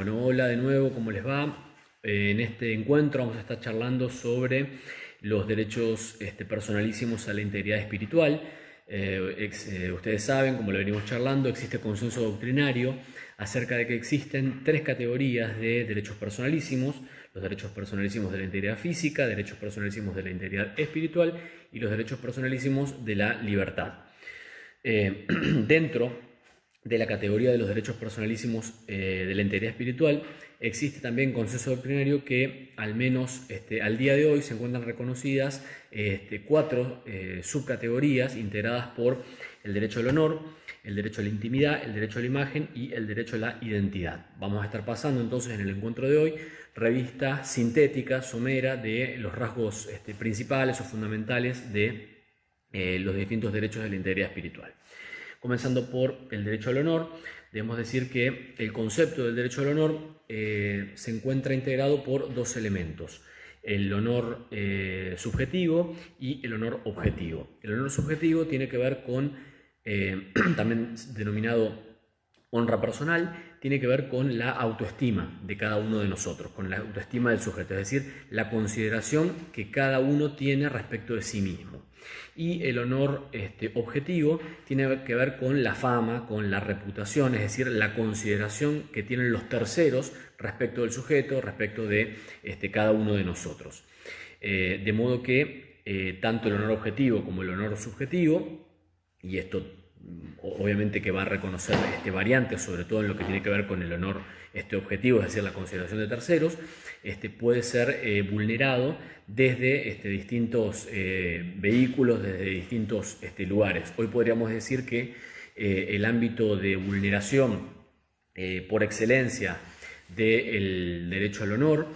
Bueno, hola de nuevo, ¿cómo les va? Eh, en este encuentro vamos a estar charlando sobre los derechos este, personalísimos a la integridad espiritual. Eh, eh, ustedes saben, como lo venimos charlando, existe consenso doctrinario acerca de que existen tres categorías de derechos personalísimos, los derechos personalísimos de la integridad física, derechos personalísimos de la integridad espiritual y los derechos personalísimos de la libertad. dentro de la categoría de los derechos personalísimos eh, de la integridad espiritual, existe también consenso doctrinario que al menos este, al día de hoy se encuentran reconocidas este, cuatro eh, subcategorías integradas por el derecho al honor, el derecho a la intimidad, el derecho a la imagen y el derecho a la identidad. Vamos a estar pasando entonces en el encuentro de hoy revista sintética, somera, de los rasgos este, principales o fundamentales de eh, los distintos derechos de la integridad espiritual. Comenzando por el derecho al honor, debemos decir que el concepto del derecho al honor eh, se encuentra integrado por dos elementos, el honor eh, subjetivo y el honor objetivo. El honor subjetivo tiene que ver con, eh, también denominado honra personal, tiene que ver con la autoestima de cada uno de nosotros, con la autoestima del sujeto, es decir, la consideración que cada uno tiene respecto de sí mismo y el honor este, objetivo tiene que ver con la fama, con la reputación, es decir, la consideración que tienen los terceros respecto del sujeto, respecto de este, cada uno de nosotros. Eh, de modo que eh, tanto el honor objetivo como el honor subjetivo, y esto obviamente que va a reconocer este, variantes, sobre todo en lo que tiene que ver con el honor este objetivo, es decir, la consideración de terceros, este, puede ser eh, vulnerado desde este, distintos eh, vehículos, desde distintos este, lugares. Hoy podríamos decir que eh, el ámbito de vulneración por excelencia del derecho al honor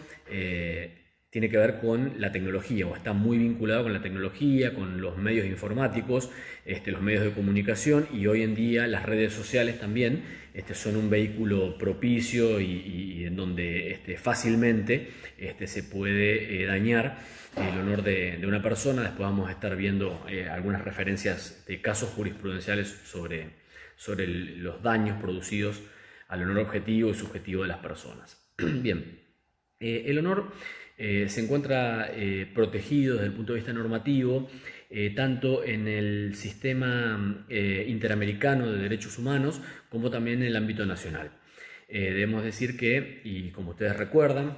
tiene que ver con la tecnología o está muy vinculado con la tecnología, con los medios informáticos, este, los medios de comunicación y hoy en día las redes sociales también este, son un vehículo propicio y, en donde este, fácilmente se puede eh, dañar el honor de, una persona. Después vamos a estar viendo eh, algunas referencias de casos jurisprudenciales sobre los daños producidos al honor objetivo y subjetivo de las personas. Bien, eh, el honor eh, se encuentra eh, protegido desde el punto de vista normativo, tanto en el sistema interamericano de derechos humanos como también en el ámbito nacional. debemos decir que, y como ustedes recuerdan,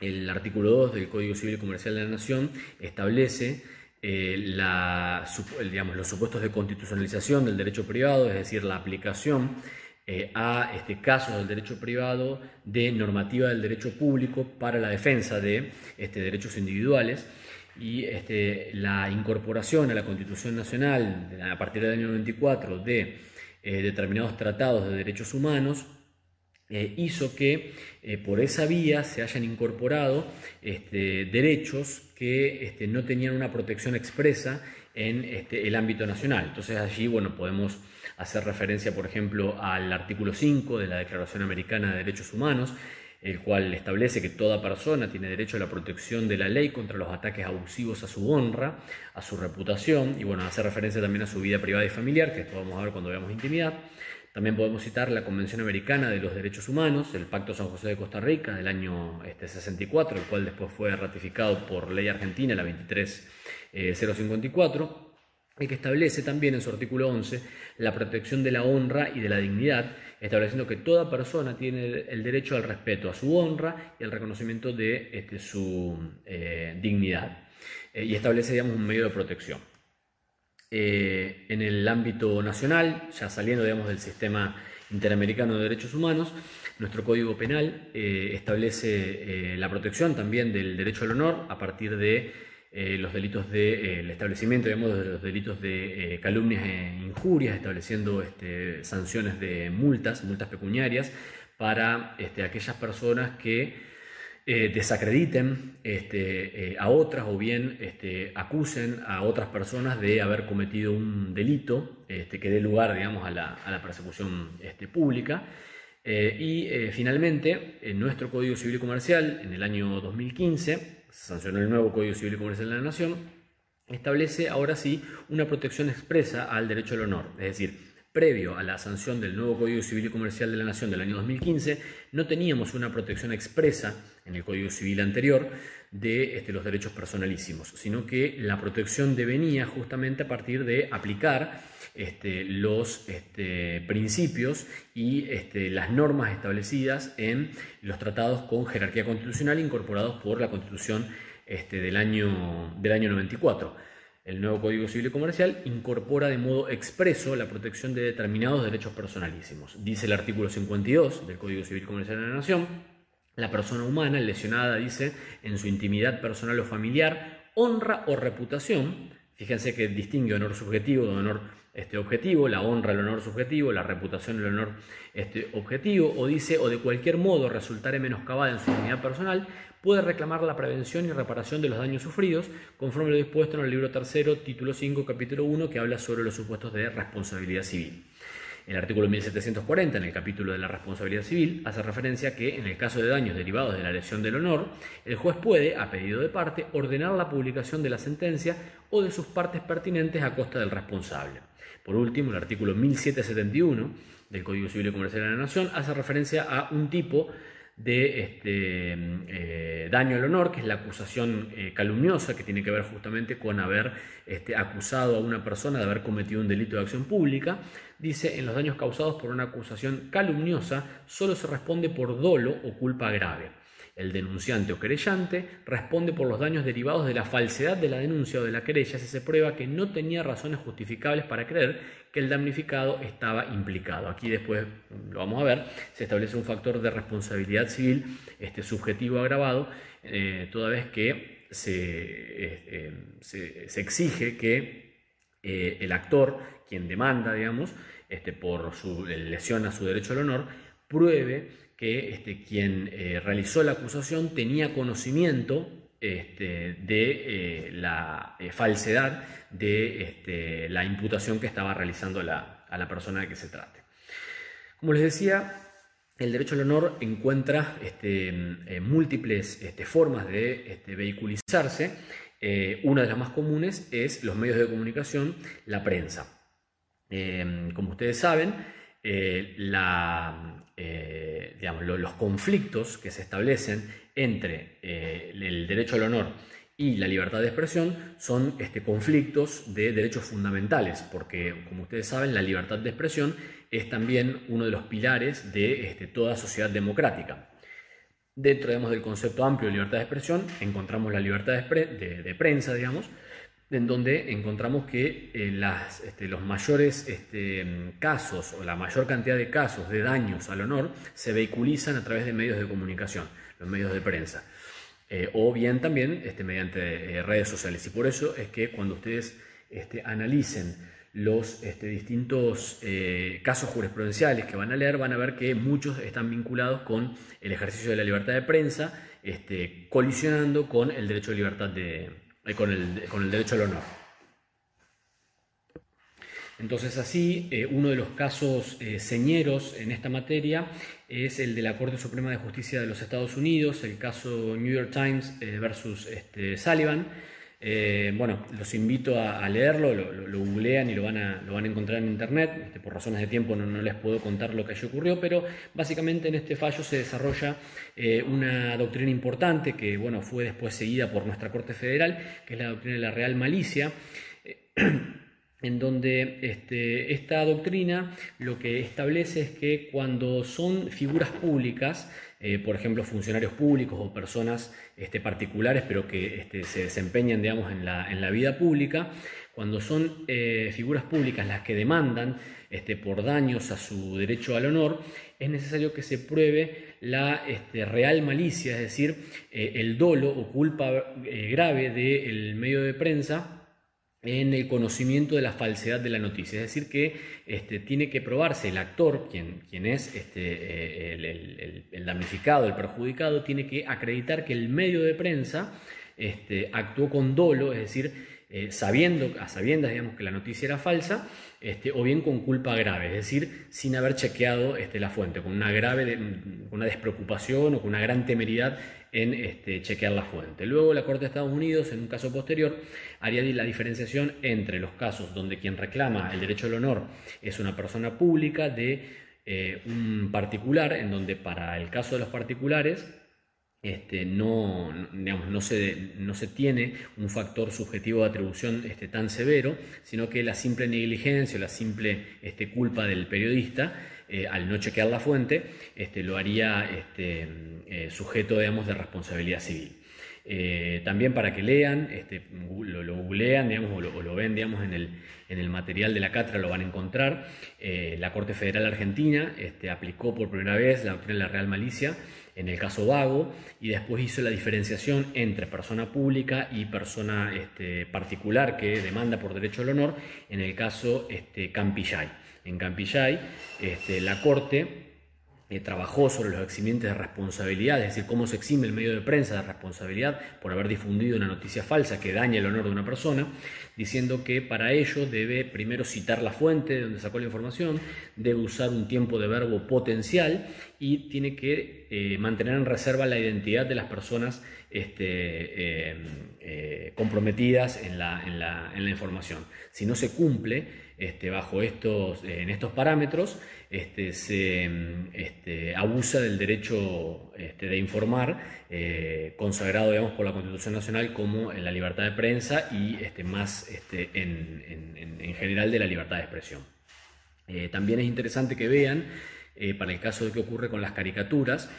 el artículo 2 del Código Civil y Comercial de la Nación establece los supuestos de constitucionalización del derecho privado, es decir, la aplicación eh, a este, casos del derecho privado de normativa del derecho público para la defensa de este, derechos individuales. Y este, la incorporación a la Constitución Nacional a partir del año 94 de eh, determinados tratados de derechos humanos eh, hizo que por esa vía se hayan incorporado este, derechos que este, no tenían una protección expresa en este, el ámbito nacional. Entonces allí bueno, podemos hacer referencia, por ejemplo, al artículo 5 de la Declaración Americana de Derechos Humanos, el cual establece que toda persona tiene derecho a la protección de la ley contra los ataques abusivos a su honra, a su reputación, y bueno, hace referencia también a su vida privada y familiar, que esto vamos a ver cuando veamos intimidad. También podemos citar la Convención Americana de los Derechos Humanos, el Pacto San José de Costa Rica del año este, 64, el cual después fue ratificado por ley argentina, la 23054 y que establece también en su artículo 11 la protección de la honra y de la dignidad, estableciendo que toda persona tiene el derecho al respeto a su honra y al reconocimiento de este, su eh, dignidad, eh, y establece digamos, un medio de protección. Eh, en el ámbito nacional, ya saliendo digamos, del sistema interamericano de derechos humanos, nuestro Código Penal establece la protección también del derecho al honor a partir de eh, los delitos del de, establecimiento, digamos, de los delitos de eh, calumnias e injurias, estableciendo este, sanciones de multas, multas pecuniarias, para este, aquellas personas que eh, desacrediten este, a otras o bien este, acusen a otras personas de haber cometido un delito este, que dé lugar digamos, a, la, persecución pública. y finalmente, en nuestro Código Civil y Comercial, en el año 2015, sancionó el nuevo Código Civil y Comercial de la Nación, establece ahora sí una protección expresa al derecho al honor. Es decir, previo a la sanción del nuevo Código Civil y Comercial de la Nación del año 2015, no teníamos una protección expresa en el Código Civil anterior de este, los derechos personalísimos, sino que la protección devenía justamente a partir de aplicar este, los este, principios y las normas establecidas en los tratados con jerarquía constitucional incorporados por la Constitución del, año, del año 94. El nuevo Código Civil y Comercial incorpora de modo expreso la protección de determinados derechos personalísimos. Dice el artículo 52 del Código Civil y Comercial de la Nación, la persona humana lesionada, dice, en su intimidad personal o familiar, honra o reputación, fíjense que distingue honor subjetivo de honor este, objetivo, la honra el honor subjetivo, la reputación el honor este, objetivo, o dice, o de cualquier modo resultare menoscabada en su intimidad personal, puede reclamar la prevención y reparación de los daños sufridos, conforme lo dispuesto en el libro tercero, título 5, capítulo 1, que habla sobre los supuestos de responsabilidad civil. El artículo 1740, en el capítulo de la responsabilidad civil, hace referencia a que, en el caso de daños derivados de la lesión del honor, el juez puede, a pedido de parte, ordenar la publicación de la sentencia o de sus partes pertinentes a costa del responsable. Por último, el artículo 1771 del Código Civil y Comercial de la Nación hace referencia a un tipo de este, eh, daño al honor, que es la acusación eh, calumniosa, que tiene que ver justamente con haber este, acusado a una persona de haber cometido un delito de acción pública. Dice, en los daños causados por una acusación calumniosa, solo se responde por dolo o culpa grave. El denunciante o querellante responde por los daños derivados de la falsedad de la denuncia o de la querella si se prueba que no tenía razones justificables para creer que el damnificado estaba implicado. Aquí después lo vamos a ver, se establece un factor de responsabilidad civil este, subjetivo agravado, eh, toda vez que se, eh, eh, exige que el actor, quien demanda, digamos, este, por su lesión a su derecho al honor, pruebe que este, quien eh, realizó la acusación tenía conocimiento este, de eh, la eh, falsedad de este, la imputación que estaba realizando a la persona de que se trate. Como les decía, el derecho al honor encuentra múltiples formas de vehiculizarse. una de las más comunes es los medios de comunicación, la prensa. como ustedes saben, la, eh, digamos, los conflictos que se establecen entre eh, el derecho al honor y la libertad de expresión son este, conflictos de derechos fundamentales, porque como ustedes saben, la libertad de expresión es también uno de los pilares de este, toda sociedad democrática. Dentro del concepto amplio de libertad de expresión encontramos la libertad de prensa, digamos, en donde encontramos que eh, este, los mayores este, casos o la mayor cantidad de casos de daños al honor se vehiculizan a través de medios de comunicación, los medios de prensa, eh, o bien también este, mediante eh, redes sociales. Y por eso es que cuando ustedes analicen los distintos casos jurisprudenciales que van a leer, van a ver que muchos están vinculados con el ejercicio de la libertad de prensa, colisionando con el derecho de libertad de, con el, con el derecho al honor. Entonces así, eh, uno de los casos eh, señeros en esta materia es el de la Corte Suprema de Justicia de los Estados Unidos, el caso New York Times eh, versus este, Sullivan, eh, bueno, los invito a, leerlo, lo, googlean y lo van, a, lo van a encontrar en internet. Este, por razones de tiempo no, les puedo contar lo que allí ocurrió, pero básicamente en este fallo se desarrolla eh, una doctrina importante que bueno, fue después seguida por nuestra Corte Federal, que es la doctrina de la real malicia. en donde este, esta doctrina lo que establece es que cuando son figuras públicas, eh, por ejemplo, funcionarios públicos o personas este, particulares, pero que este, se desempeñan, digamos, en la, en la vida pública, cuando son eh, figuras públicas las que demandan este, por daños a su derecho al honor, es necesario que se pruebe la este, real malicia, es decir, eh, el dolo o culpa grave del medio de prensa en el conocimiento de la falsedad de la noticia. Es decir, que este, tiene que probarse el actor, quien, quien es este, eh, el, damnificado, el perjudicado, tiene que acreditar que el medio de prensa este, actuó con dolo, es decir, eh, sabiendo, a sabiendas digamos, que la noticia era falsa, este, o bien con culpa grave, es decir, sin haber chequeado este, la fuente, con una grave, una despreocupación o con una gran temeridad en este, chequear la fuente. Luego la Corte de Estados Unidos, en un caso posterior, haría la diferenciación entre los casos donde quien reclama el derecho al honor es una persona pública de eh, un particular, en donde para el caso de los particulares este, no, se, tiene un factor subjetivo de atribución este, tan severo, sino que la simple negligencia o la simple este, culpa del periodista, eh, al no chequear la fuente, este, lo haría este, eh, sujeto digamos, de responsabilidad civil. Eh, también para que lean, este, lo, googlean digamos, o, lo, ven digamos, en, el, en el material de la cátedra, lo van a encontrar. La Corte Federal Argentina este, aplicó por primera vez la doctrina de la Real Malicia en el caso Vago y después hizo la diferenciación entre persona pública y persona este, particular que demanda por derecho al honor en el caso este, Campillay. En Campillay, este, la Corte eh, trabajó sobre los eximientes de responsabilidad, es decir, cómo se exime el medio de prensa de responsabilidad por haber difundido una noticia falsa que daña el honor de una persona, diciendo que para ello debe primero citar la fuente de donde sacó la información, debe usar un tiempo de verbo potencial y tiene que eh, mantener en reserva la identidad de las personas este, eh, comprometidas en la, información. Si no se cumple este, bajo estos, en estos parámetros, este, se este, abusa del derecho de informar, eh, consagrado digamos, por la Constitución Nacional como en la libertad de prensa y más en, en, general de la libertad de expresión. Eh, también es interesante que vean, eh, para el caso de qué ocurre con las caricaturas,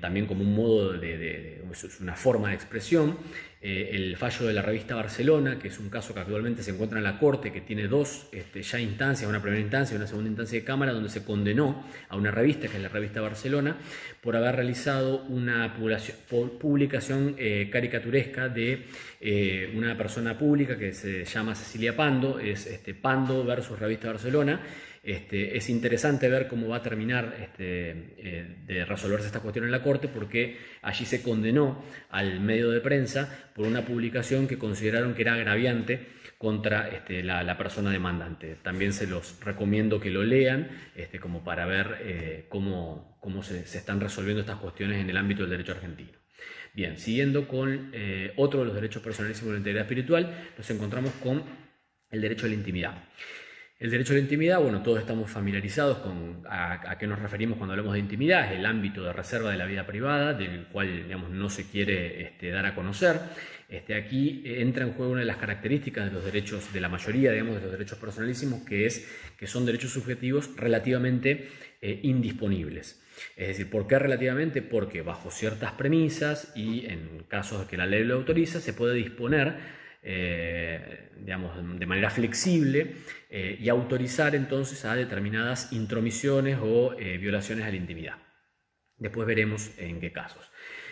también como un modo de, una forma de expresión. Eh, el fallo de la revista Barcelona, que es un caso que actualmente se encuentra en la Corte, que tiene dos este, ya instancias, una primera instancia y una segunda instancia de Cámara, donde se condenó a una revista, que es la revista Barcelona, por haber realizado una publicación eh, caricaturesca de una persona pública que se llama Cecilia Pando, es este, Pando versus Revista Barcelona, este, es interesante ver cómo va a terminar este, eh, de resolverse esta cuestión en la Corte, porque allí se condenó al medio de prensa por una publicación que consideraron que era agraviante contra este, la, persona demandante. También se los recomiendo que lo lean, como para ver eh, cómo, se, están resolviendo estas cuestiones en el ámbito del derecho argentino. Bien, siguiendo con eh, otro de los derechos personalísimos de la integridad espiritual, nos encontramos con el derecho a la intimidad. El derecho a la intimidad, bueno, todos estamos familiarizados con a, qué nos referimos cuando hablamos de intimidad, es el ámbito de reserva de la vida privada, del cual digamos, no se quiere este, dar a conocer. Este, aquí entra en juego una de las características de los derechos, de la mayoría digamos, de los derechos personalísimos, que es que son derechos subjetivos relativamente eh, indisponibles. Es decir, ¿por qué relativamente? Porque bajo ciertas premisas y en casos que la ley lo autoriza, se puede disponer eh, digamos, de manera flexible eh, y autorizar entonces a determinadas intromisiones o eh, violaciones a la intimidad. Después veremos en qué casos.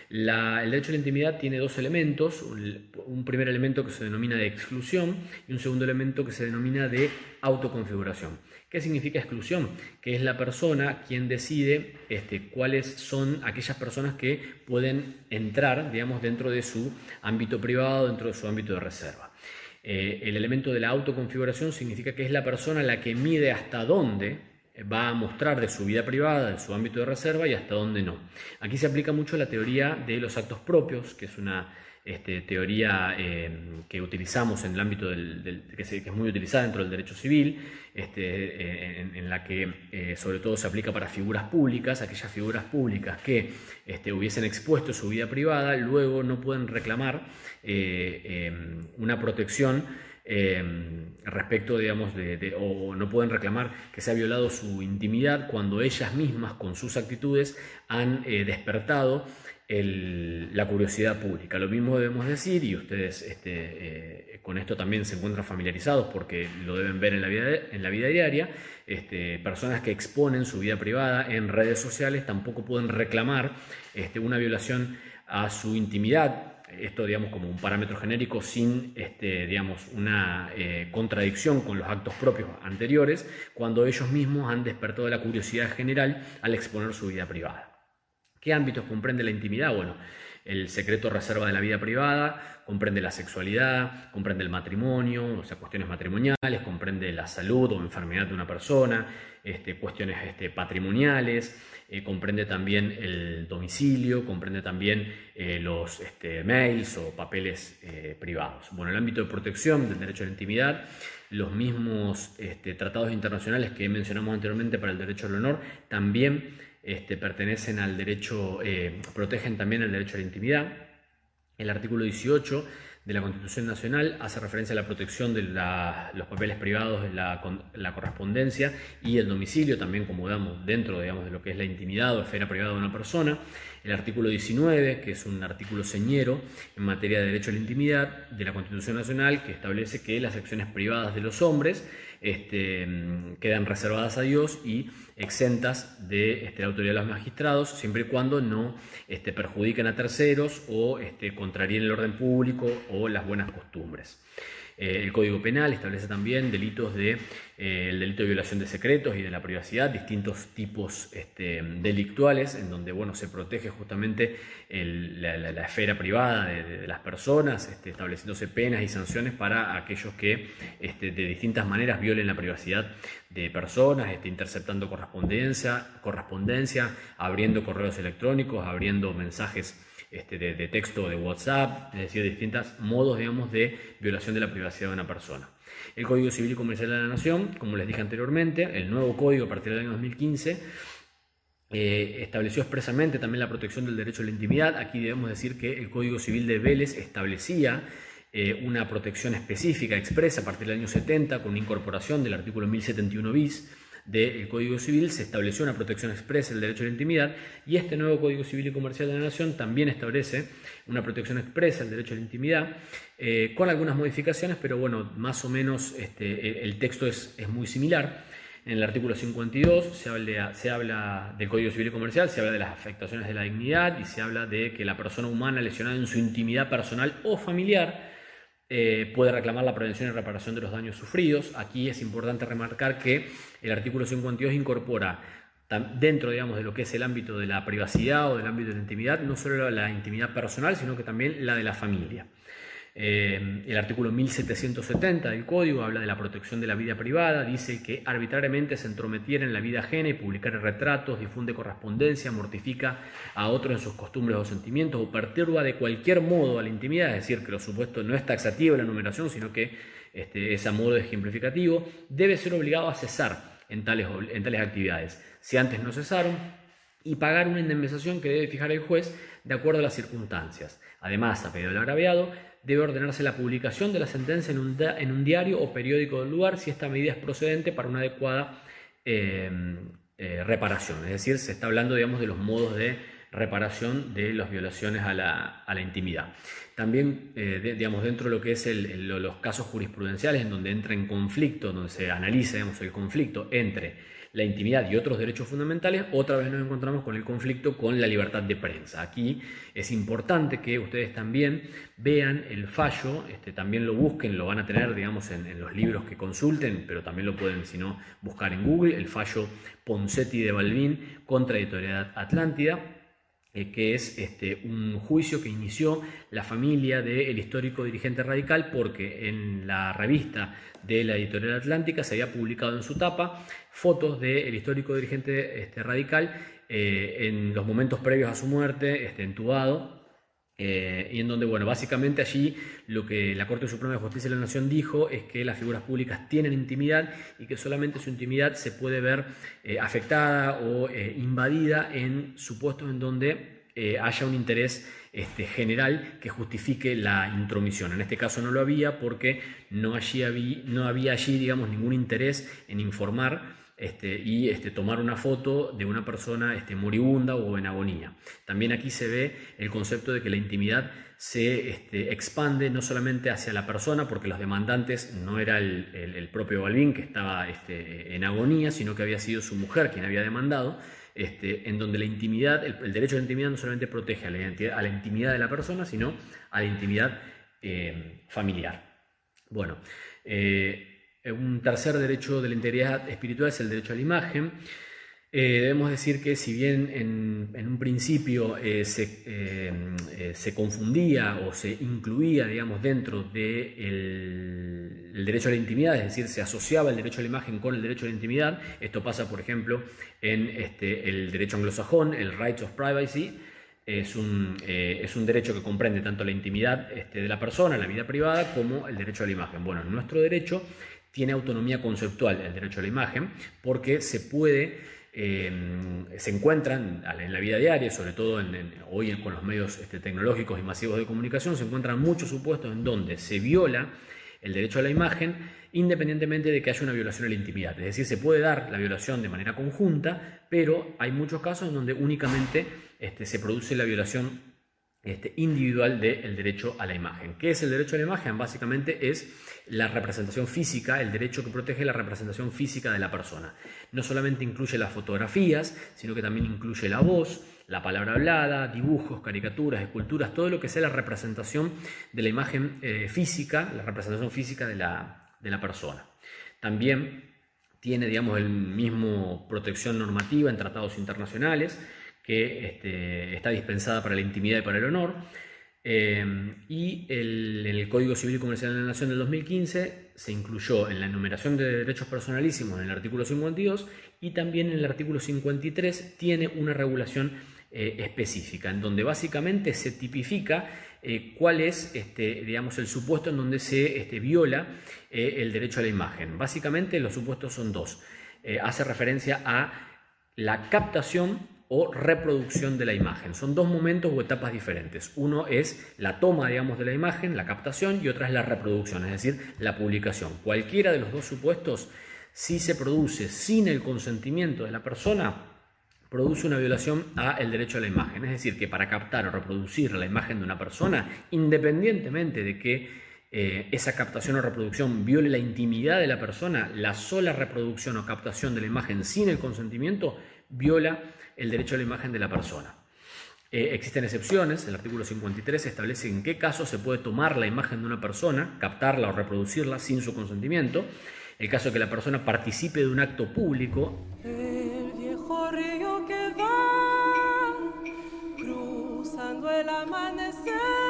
el derecho a la intimidad tiene dos elementos, un primer elemento que se denomina de exclusión y un segundo elemento que se denomina de autoconfiguración. ¿Qué significa exclusión? Que es la persona quien decide este, cuáles son aquellas personas que pueden entrar, digamos, dentro de su ámbito privado, dentro de su ámbito de reserva. Eh, el elemento de la autoconfiguración significa que es la persona la que mide hasta dónde va a mostrar de su vida privada, de su ámbito de reserva y hasta dónde no. Aquí se aplica mucho la teoría de los actos propios, que es una este, teoría eh, que utilizamos en el ámbito del, que, es muy utilizada dentro del derecho civil, este, eh, en, la que eh, sobre todo se aplica para figuras públicas, aquellas figuras públicas que este, hubiesen expuesto su vida privada, luego no pueden reclamar una protección em, respecto, digamos, de, o no pueden reclamar que se ha violado su intimidad cuando ellas mismas con sus actitudes han despertado la curiosidad pública. Lo mismo debemos decir, y ustedes este, eh, con esto también se encuentran familiarizados porque lo deben ver en la vida, en la vida diaria, este, personas que exponen su vida privada en redes sociales tampoco pueden reclamar este, una violación a su intimidad, esto digamos como un parámetro genérico sin este, digamos, una eh, contradicción con los actos propios anteriores, cuando ellos mismos han despertado la curiosidad general al exponer su vida privada. ¿Qué ámbitos comprende la intimidad? Bueno, el secreto reserva de la vida privada, comprende la sexualidad, comprende el matrimonio, o sea, cuestiones matrimoniales, comprende la salud o enfermedad de una persona, este, cuestiones este, patrimoniales, eh, comprende también el domicilio, comprende también eh, los este, mails o papeles eh, privados. Bueno, el ámbito de protección del derecho a la intimidad, los mismos este, tratados internacionales que mencionamos anteriormente para el derecho al honor, también este, pertenecen al derecho, protegen también el derecho a la intimidad. El artículo 18 de la Constitución Nacional hace referencia a la protección de los papeles privados, de la, correspondencia y el domicilio, también como damos dentro digamos, de lo que es la intimidad o esfera privada de una persona. El artículo 19, que es un artículo señero en materia de derecho a la intimidad de la Constitución Nacional, que establece que las acciones privadas de los hombres este, quedan reservadas a Dios y exentas de este, la autoridad de los magistrados, siempre y cuando no este, perjudiquen a terceros o contraríen el orden público o las buenas costumbres. Eh, el Código Penal establece también delitos de eh, el delito de violación de secretos y de la privacidad, distintos tipos este, delictuales, en donde bueno, se protege justamente la, esfera privada de, las personas, este, estableciéndose penas y sanciones para aquellos que este, de distintas maneras violen la privacidad de personas, interceptando correspondencia, correspondencia, abriendo correos electrónicos, abriendo mensajes este, de, texto de WhatsApp, es decir, distintos modos, digamos, de violación de la privacidad de una persona. El Código Civil y Comercial de la Nación, como les dije anteriormente, el nuevo código a partir del año 2015, eh, estableció expresamente también la protección del derecho a la intimidad. Aquí debemos decir que el Código Civil de Vélez establecía eh, una protección específica, expresa a partir del año 70, con incorporación del artículo 1071 bis del Código Civil se estableció una protección expresa del derecho a la intimidad y este nuevo Código Civil y Comercial de la Nación también establece una protección expresa del derecho a la intimidad eh, con algunas modificaciones, pero bueno, más o menos este, el texto es, es, muy similar. En el artículo 52 se habla, se habla del Código Civil y Comercial, se habla de las afectaciones de la dignidad y se habla de que la persona humana lesionada en su intimidad personal o familiar eh, puede reclamar la prevención y reparación de los daños sufridos. Aquí es importante remarcar que el artículo 52 incorpora dentro digamos, de lo que es el ámbito de la privacidad o del ámbito de la intimidad, no solo la intimidad personal, sino que también la de la familia. Eh, el artículo 1770 del Código habla de la protección de la vida privada, dice que arbitrariamente se entrometiera en la vida ajena y publicar retratos, difunde correspondencia, mortifica a otros en sus costumbres o sentimientos o perturba de cualquier modo a la intimidad, es decir, que lo supuesto no es taxativo la numeración, sino que este, es a modo ejemplificativo, debe ser obligado a cesar en tales, en tales actividades. Si antes no cesaron, y pagar una indemnización que debe fijar el juez de acuerdo a las circunstancias. Además, a pedido del agraviado, debe ordenarse la publicación de la sentencia en un, diario o periódico del lugar si esta medida es procedente para una adecuada eh, eh, reparación. Es decir, se está hablando digamos, de los modos de reparación de las violaciones a la, intimidad. También, eh, digamos, dentro de lo que es los casos jurisprudenciales, en donde entra en conflicto, donde se analiza digamos, el conflicto entre la intimidad y otros derechos fundamentales, otra vez nos encontramos con el conflicto con la libertad de prensa. Aquí es importante que ustedes también vean el fallo, este, también lo busquen, lo van a tener, digamos, en, los libros que consulten, pero también lo pueden, si no, buscar en Google, el fallo Poncetti de Balbín contra Editorial Atlántida eh, que es este, un juicio que inició la familia del histórico dirigente radical porque en la revista de la editorial Atlántica se había publicado en su tapa fotos del histórico dirigente este, radical eh, en los momentos previos a su muerte, este, entubado, eh, y en donde, bueno, básicamente allí lo que la Corte Suprema de Justicia de la Nación dijo es que las figuras públicas tienen intimidad y que solamente su intimidad se puede ver eh, afectada o invadida en supuestos en donde haya un interés este, general que justifique la intromisión. En este caso no lo había porque no, allí no había allí, digamos, ningún interés en informar este, y este, tomar una foto de una persona este, moribunda o en agonía. También aquí se ve el concepto de que la intimidad se este, expande no solamente hacia la persona, porque los demandantes no era el, propio Balvin que estaba este, en agonía, sino que había sido su mujer quien había demandado, este, en donde la intimidad, el, derecho a la intimidad no solamente protege a la, intimidad de la persona, sino a la intimidad eh, familiar. Bueno, eh, un tercer derecho de la integridad espiritual es el derecho a la imagen. Eh, debemos decir que si bien en, un principio eh, se, eh, se, confundía o se incluía, digamos, dentro del de derecho a la intimidad, es decir, se asociaba el derecho a la imagen con el derecho a la intimidad, esto pasa, por ejemplo, en este, el derecho anglosajón, el Right of Privacy, es un, es un, derecho que comprende tanto la intimidad este, de la persona, la vida privada, como el derecho a la imagen. Bueno, en nuestro derecho tiene autonomía conceptual el derecho a la imagen porque se puede Em, se encuentran en la vida diaria, sobre todo en, hoy con los medios este, tecnológicos y masivos de comunicación, se encuentran muchos supuestos en donde se viola el derecho a la imagen independientemente de que haya una violación a la intimidad. Es decir, se puede dar la violación de manera conjunta, pero hay muchos casos en donde únicamente este, se produce la violación este, individual del derecho a la imagen. ¿Qué es el derecho a la imagen? Básicamente es la representación física, el derecho que protege la representación física de la persona. No solamente incluye las fotografías, sino que también incluye la voz, la palabra hablada, dibujos, caricaturas, esculturas, todo lo que sea la representación de la imagen eh, física, la representación física de la, de la persona. También tiene, digamos, el mismo protección normativa en tratados internacionales, que este, está dispensada para la intimidad y para el honor. Eh, y el, en el Código Civil y Comercial de la Nación del 2015 se incluyó en la enumeración de derechos personalísimos en el artículo 52 y también en el artículo 53 tiene una regulación eh, específica, en donde básicamente se tipifica eh, cuál es este, digamos, el supuesto en donde se este, viola el derecho a la imagen. Básicamente los supuestos son dos. hace referencia a la captación o reproducción de la imagen. Son dos momentos o etapas diferentes. Uno es la toma, digamos, de la imagen, la captación, y otra es la reproducción, es decir, la publicación. Cualquiera de los dos supuestos, si se produce sin el consentimiento de la persona, produce una violación al derecho a la imagen. Es decir, que para captar o reproducir la imagen de una persona, independientemente de que eh, esa captación o reproducción viole la intimidad de la persona, la sola reproducción o captación de la imagen sin el consentimiento viola el derecho a la imagen de la persona. Eh, existen excepciones, el artículo 53 establece en qué caso se puede tomar la imagen de una persona, captarla o reproducirla sin su consentimiento, el caso de que la persona participe de un acto público. El viejo río que va cruzando el amanecer